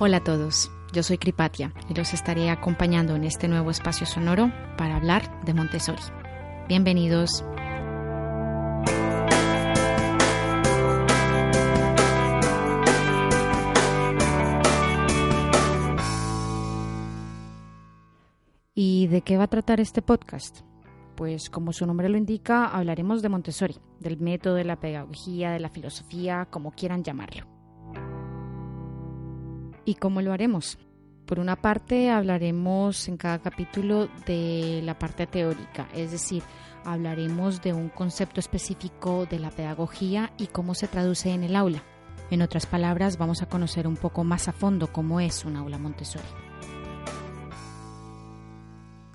Hola a todos, yo soy Cripatia y los estaré acompañando en este nuevo espacio sonoro para hablar de Montessori. Bienvenidos. ¿Y de qué va a tratar este podcast? Pues como su nombre lo indica, hablaremos de Montessori, del método, de la pedagogía, de la filosofía, como quieran llamarlo. ¿Y cómo lo haremos? Por una parte, hablaremos en cada capítulo de la parte teórica, es decir, hablaremos de un concepto específico de la pedagogía y cómo se traduce en el aula. En otras palabras, vamos a conocer un poco más a fondo cómo es un aula Montessori.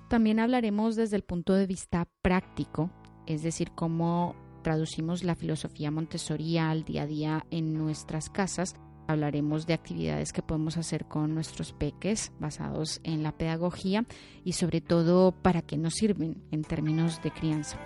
También hablaremos desde el punto de vista práctico, es decir, cómo traducimos la filosofía Montessori al día a día en nuestras casas. Hablaremos de actividades que podemos hacer con nuestros peques basados en la pedagogía y sobre todo para qué nos sirven en términos de crianza.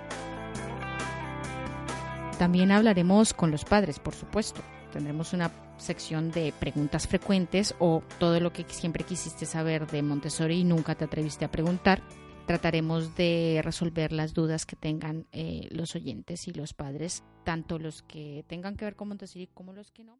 También hablaremos con los padres, por supuesto. Tendremos una sección de preguntas frecuentes o todo lo que siempre quisiste saber de Montessori y nunca te atreviste a preguntar. Trataremos de resolver las dudas que tengan eh, los oyentes y los padres, tanto los que tengan que ver con Montessori como los que no.